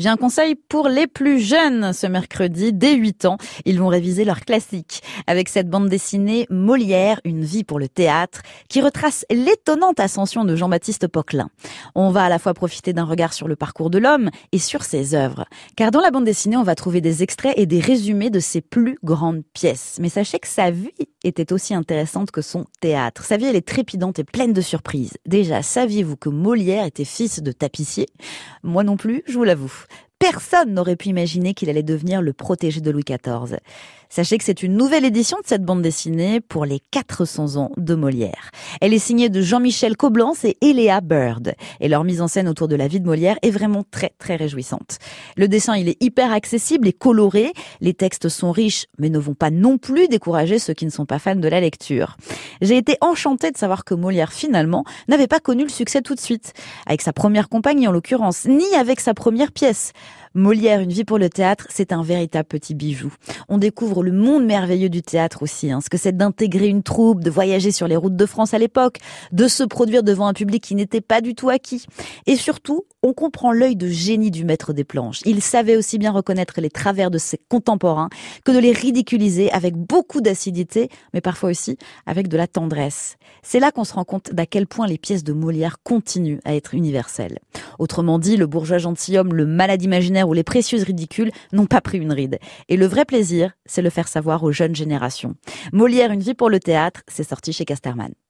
J'ai un conseil pour les plus jeunes ce mercredi, dès 8 ans. Ils vont réviser leur classique avec cette bande dessinée Molière, une vie pour le théâtre, qui retrace l'étonnante ascension de Jean-Baptiste Poquelin. On va à la fois profiter d'un regard sur le parcours de l'homme et sur ses œuvres. Car dans la bande dessinée, on va trouver des extraits et des résumés de ses plus grandes pièces. Mais sachez que sa vie était aussi intéressante que son théâtre. Sa vie, elle est trépidante et pleine de surprises. Déjà, saviez-vous que Molière était fils de tapissier? Moi non plus, je vous l'avoue. Personne n'aurait pu imaginer qu'il allait devenir le protégé de Louis XIV. Sachez que c'est une nouvelle édition de cette bande dessinée pour les 400 ans de Molière. Elle est signée de Jean-Michel Coblence et Eléa Bird. Et leur mise en scène autour de la vie de Molière est vraiment très très réjouissante. Le dessin, il est hyper accessible et coloré. Les textes sont riches, mais ne vont pas non plus décourager ceux qui ne sont pas fans de la lecture. J'ai été enchantée de savoir que Molière, finalement, n'avait pas connu le succès tout de suite. Avec sa première compagnie, en l'occurrence, ni avec sa première pièce. Molière, Une vie pour le théâtre, c'est un véritable petit bijou. On découvre le monde merveilleux du théâtre aussi, hein, ce que c'est d'intégrer une troupe, de voyager sur les routes de France à l'époque, de se produire devant un public qui n'était pas du tout acquis. Et surtout, on comprend l'œil de génie du maître des planches. Il savait aussi bien reconnaître les travers de ses contemporains que de les ridiculiser avec beaucoup d'acidité, mais parfois aussi avec de la tendresse. C'est là qu'on se rend compte d'à quel point les pièces de Molière continuent à être universelles. Autrement dit, le bourgeois gentilhomme, le malade imaginaire ou les précieuses ridicules n'ont pas pris une ride. Et le vrai plaisir, c'est le faire savoir aux jeunes générations. Molière, une vie pour le théâtre, c'est sorti chez Casterman.